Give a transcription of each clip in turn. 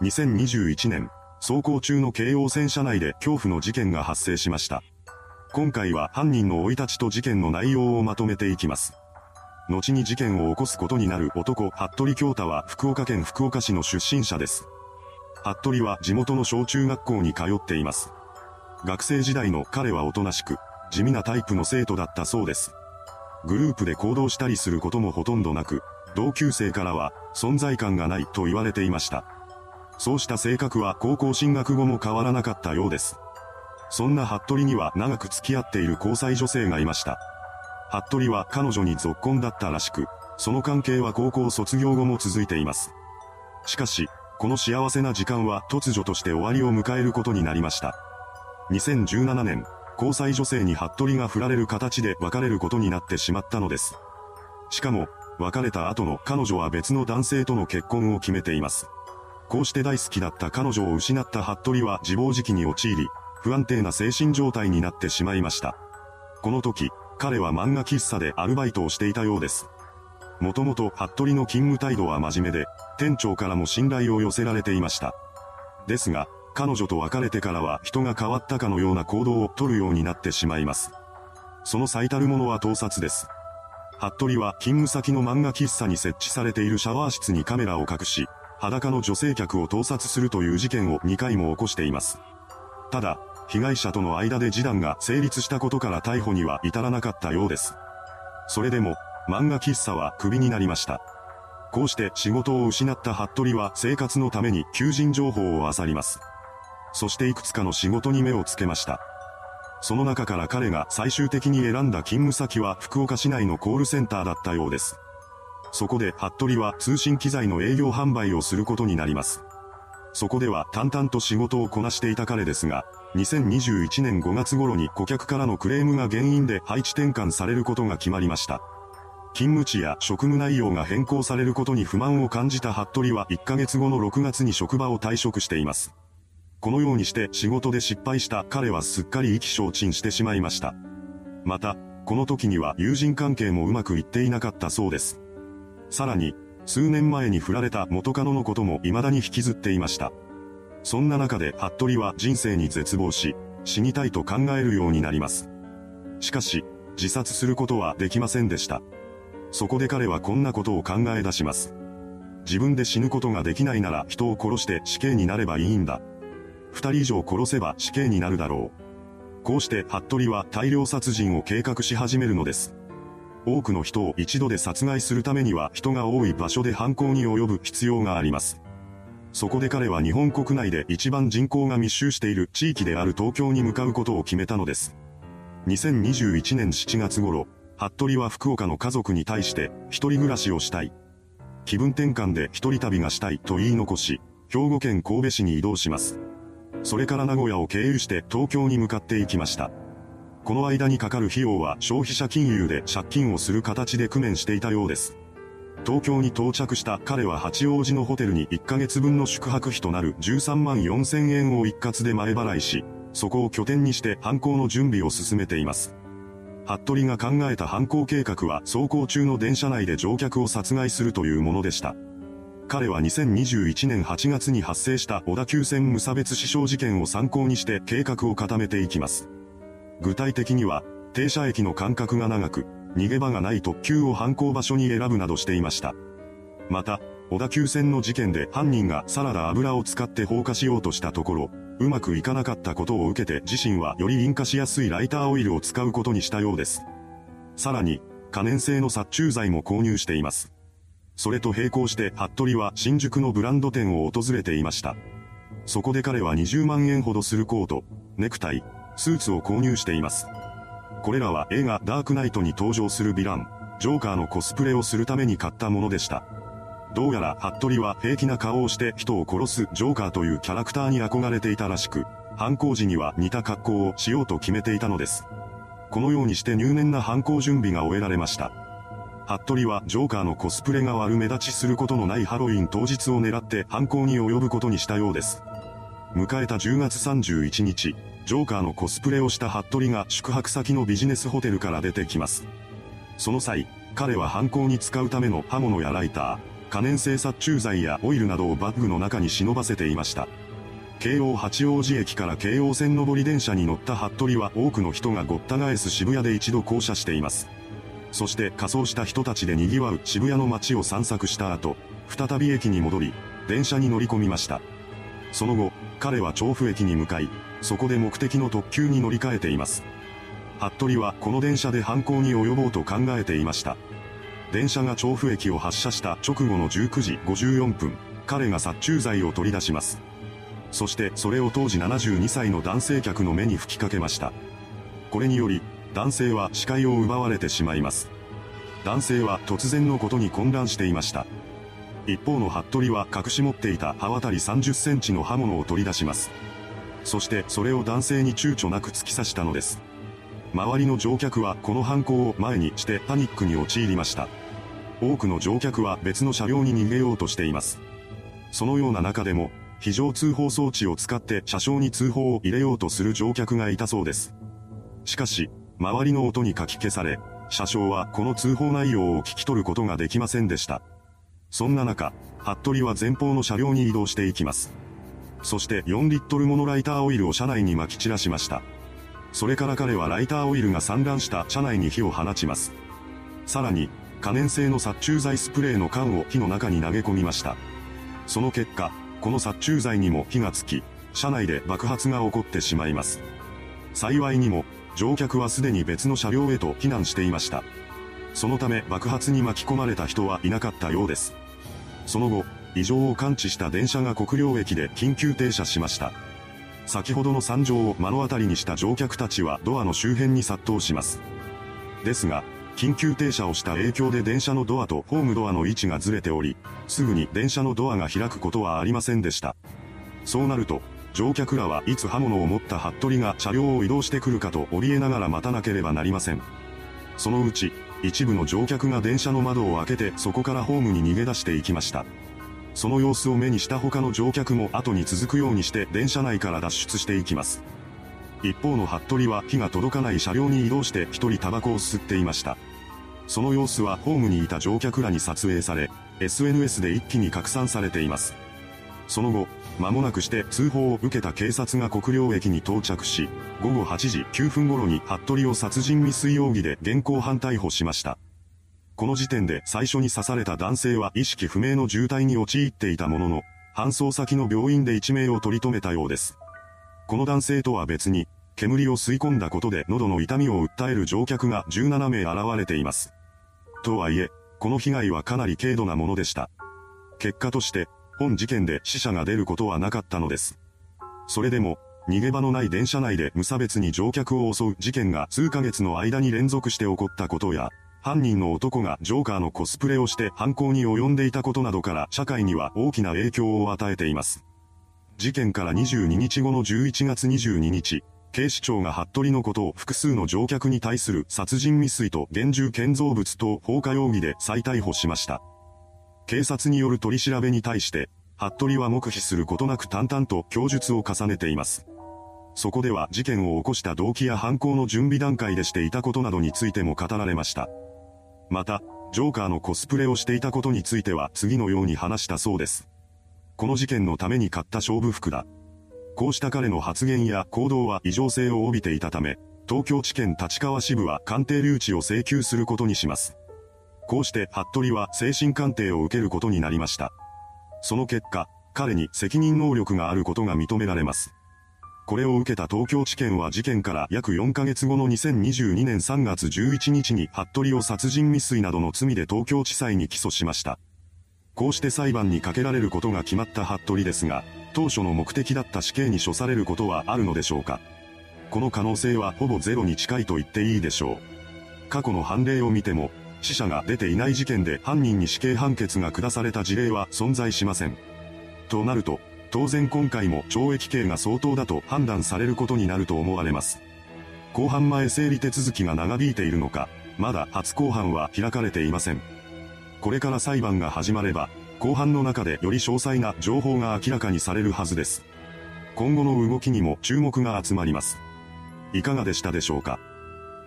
2021年、走行中の京王線車内で恐怖の事件が発生しました。今回は犯人の生い立ちと事件の内容をまとめていきます。後に事件を起こすことになる男、服部京太は福岡県福岡市の出身者です。服部は地元の小中学校に通っています。学生時代の彼はおとなしく、地味なタイプの生徒だったそうです。グループで行動したりすることもほとんどなく、同級生からは存在感がないと言われていました。そうした性格は高校進学後も変わらなかったようです。そんな服部には長く付き合っている交際女性がいました。服部は彼女に続婚だったらしく、その関係は高校卒業後も続いています。しかし、この幸せな時間は突如として終わりを迎えることになりました。2017年、交際女性に服部が振られる形で別れることになってしまったのです。しかも、別れた後の彼女は別の男性との結婚を決めています。こうして大好きだった彼女を失った服部は自暴自棄に陥り、不安定な精神状態になってしまいました。この時、彼は漫画喫茶でアルバイトをしていたようです。もともと服部の勤務態度は真面目で、店長からも信頼を寄せられていました。ですが、彼女と別れてからは人が変わったかのような行動をとるようになってしまいます。その最たるものは盗撮です。服部は勤務先の漫画喫茶に設置されているシャワー室にカメラを隠し、裸の女性客を盗撮するという事件を2回も起こしています。ただ、被害者との間で示談が成立したことから逮捕には至らなかったようです。それでも、漫画喫茶はクビになりました。こうして仕事を失った服部は生活のために求人情報を漁ります。そしていくつかの仕事に目をつけました。その中から彼が最終的に選んだ勤務先は福岡市内のコールセンターだったようです。そこで服部は通信機材の営業販売をすることになります。そこでは淡々と仕事をこなしていた彼ですが、2021年5月頃に顧客からのクレームが原因で配置転換されることが決まりました。勤務地や職務内容が変更されることに不満を感じた服部は1ヶ月後の6月に職場を退職しています。このようにして仕事で失敗した彼はすっかり意気消沈してしまいました。また、この時には友人関係もうまくいっていなかったそうです。さらに、数年前に振られた元カノのことも未だに引きずっていました。そんな中で服部は人生に絶望し、死にたいと考えるようになります。しかし、自殺することはできませんでした。そこで彼はこんなことを考え出します。自分で死ぬことができないなら人を殺して死刑になればいいんだ。二人以上殺せば死刑になるだろう。こうして服部は大量殺人を計画し始めるのです。多くの人を一度で殺害するためには人が多い場所で犯行に及ぶ必要があります。そこで彼は日本国内で一番人口が密集している地域である東京に向かうことを決めたのです。2021年7月頃、服部は福岡の家族に対して一人暮らしをしたい。気分転換で一人旅がしたいと言い残し、兵庫県神戸市に移動します。それから名古屋を経由して東京に向かっていきました。この間にかかる費用は消費者金融で借金をする形で工面していたようです。東京に到着した彼は八王子のホテルに1ヶ月分の宿泊費となる13万4千円を一括で前払いし、そこを拠点にして犯行の準備を進めています。服部が考えた犯行計画は走行中の電車内で乗客を殺害するというものでした。彼は2021年8月に発生した小田急線無差別死傷事件を参考にして計画を固めていきます。具体的には、停車駅の間隔が長く、逃げ場がない特急を犯行場所に選ぶなどしていました。また、小田急線の事件で犯人がサラダ油を使って放火しようとしたところ、うまくいかなかったことを受けて自身はより引火しやすいライターオイルを使うことにしたようです。さらに、可燃性の殺虫剤も購入しています。それと並行して服部は新宿のブランド店を訪れていました。そこで彼は20万円ほどするコート、ネクタイ、スーツを購入しています。これらは映画ダークナイトに登場するヴィラン、ジョーカーのコスプレをするために買ったものでした。どうやら服部は平気な顔をして人を殺すジョーカーというキャラクターに憧れていたらしく、犯行時には似た格好をしようと決めていたのです。このようにして入念な犯行準備が終えられました。服部はジョーカーのコスプレが悪目立ちすることのないハロウィン当日を狙って犯行に及ぶことにしたようです。迎えた10月31日、ジョーカーのコスプレをした服部が宿泊先のビジネスホテルから出てきます。その際、彼は犯行に使うための刃物やライター、可燃性殺虫剤やオイルなどをバッグの中に忍ばせていました。京王八王子駅から京王線上り電車に乗った服部は多くの人がごった返す渋谷で一度降車しています。そして仮装した人たちで賑わう渋谷の街を散策した後、再び駅に戻り、電車に乗り込みました。その後、彼は調布駅に向かい、そこで目的の特急に乗り換えています。服部はこの電車で犯行に及ぼうと考えていました。電車が調布駅を発車した直後の19時54分、彼が殺虫剤を取り出します。そしてそれを当時72歳の男性客の目に吹きかけました。これにより、男性は視界を奪われてしまいます。男性は突然のことに混乱していました。一方の服部は隠し持っていた刃渡り30センチの刃物を取り出します。そしてそれを男性に躊躇なく突き刺したのです。周りの乗客はこの犯行を前にしてパニックに陥りました。多くの乗客は別の車両に逃げようとしています。そのような中でも、非常通報装置を使って車掌に通報を入れようとする乗客がいたそうです。しかし、周りの音にかき消され、車掌はこの通報内容を聞き取ることができませんでした。そんな中、服部は前方の車両に移動していきます。そして4リットルものライターオイルを車内に撒き散らしました。それから彼はライターオイルが散乱した車内に火を放ちます。さらに、可燃性の殺虫剤スプレーの缶を火の中に投げ込みました。その結果、この殺虫剤にも火がつき、車内で爆発が起こってしまいます。幸いにも、乗客はすでに別の車両へと避難していました。そのため爆発に巻き込まれた人はいなかったようです。その後、異常を感知した電車が国領駅で緊急停車しました。先ほどの惨状を目の当たりにした乗客たちはドアの周辺に殺到します。ですが、緊急停車をした影響で電車のドアとホームドアの位置がずれており、すぐに電車のドアが開くことはありませんでした。そうなると、乗客らはいつ刃物を持った服部が車両を移動してくるかと怯えながら待たなければなりません。そのうち、一部の乗客が電車の窓を開けてそこからホームに逃げ出していきました。その様子を目にした他の乗客も後に続くようにして電車内から脱出していきます。一方の服部は火が届かない車両に移動して一人タバコを吸っていました。その様子はホームにいた乗客らに撮影され、SNS で一気に拡散されています。その後、間もなくして通報を受けた警察が国領駅に到着し、午後8時9分頃に服部を殺人未遂容疑で現行犯逮捕しました。この時点で最初に刺された男性は意識不明の重体に陥っていたものの、搬送先の病院で一命を取り留めたようです。この男性とは別に、煙を吸い込んだことで喉の痛みを訴える乗客が17名現れています。とはいえ、この被害はかなり軽度なものでした。結果として、本事件で死者が出ることはなかったのです。それでも、逃げ場のない電車内で無差別に乗客を襲う事件が数ヶ月の間に連続して起こったことや、犯人の男がジョーカーのコスプレをして犯行に及んでいたことなどから社会には大きな影響を与えています。事件から22日後の11月22日、警視庁が服部のことを複数の乗客に対する殺人未遂と厳重建造物等放火容疑で再逮捕しました。警察による取り調べに対して、服部は黙秘することなく淡々と供述を重ねています。そこでは事件を起こした動機や犯行の準備段階でしていたことなどについても語られました。また、ジョーカーのコスプレをしていたことについては次のように話したそうです。この事件のために買った勝負服だ。こうした彼の発言や行動は異常性を帯びていたため、東京地検立川支部は鑑定留置を請求することにします。こうして服部は精神鑑定を受けることになりました。その結果、彼に責任能力があることが認められます。これを受けた東京地検は事件から約4ヶ月後の2022年3月11日に服部を殺人未遂などの罪で東京地裁に起訴しました。こうして裁判にかけられることが決まった服部ですが、当初の目的だった死刑に処されることはあるのでしょうかこの可能性はほぼゼロに近いと言っていいでしょう。過去の判例を見ても、死者が出ていない事件で犯人に死刑判決が下された事例は存在しません。となると、当然今回も懲役刑が相当だと判断されることになると思われます。公判前整理手続きが長引いているのか、まだ初公判は開かれていません。これから裁判が始まれば、後半の中でより詳細な情報が明らかにされるはずです。今後の動きにも注目が集まります。いかがでしたでしょうか？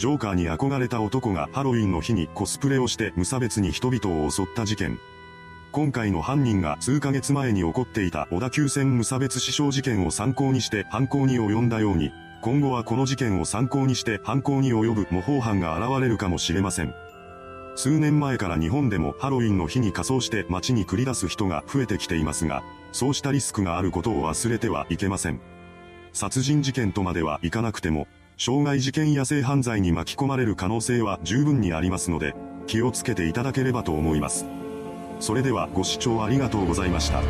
ジョーカーに憧れた男がハロウィンの日にコスプレをして無差別に人々を襲った事件。今回の犯人が数ヶ月前に起こっていた小田急線無差別死傷事件を参考にして犯行に及んだように、今後はこの事件を参考にして犯行に及ぶ模倣犯が現れるかもしれません。数年前から日本でもハロウィンの日に仮装して街に繰り出す人が増えてきていますが、そうしたリスクがあることを忘れてはいけません。殺人事件とまではいかなくても、傷害事件や性犯罪に巻き込まれる可能性は十分にありますので、気をつけていただければと思います。それではご視聴ありがとうございました。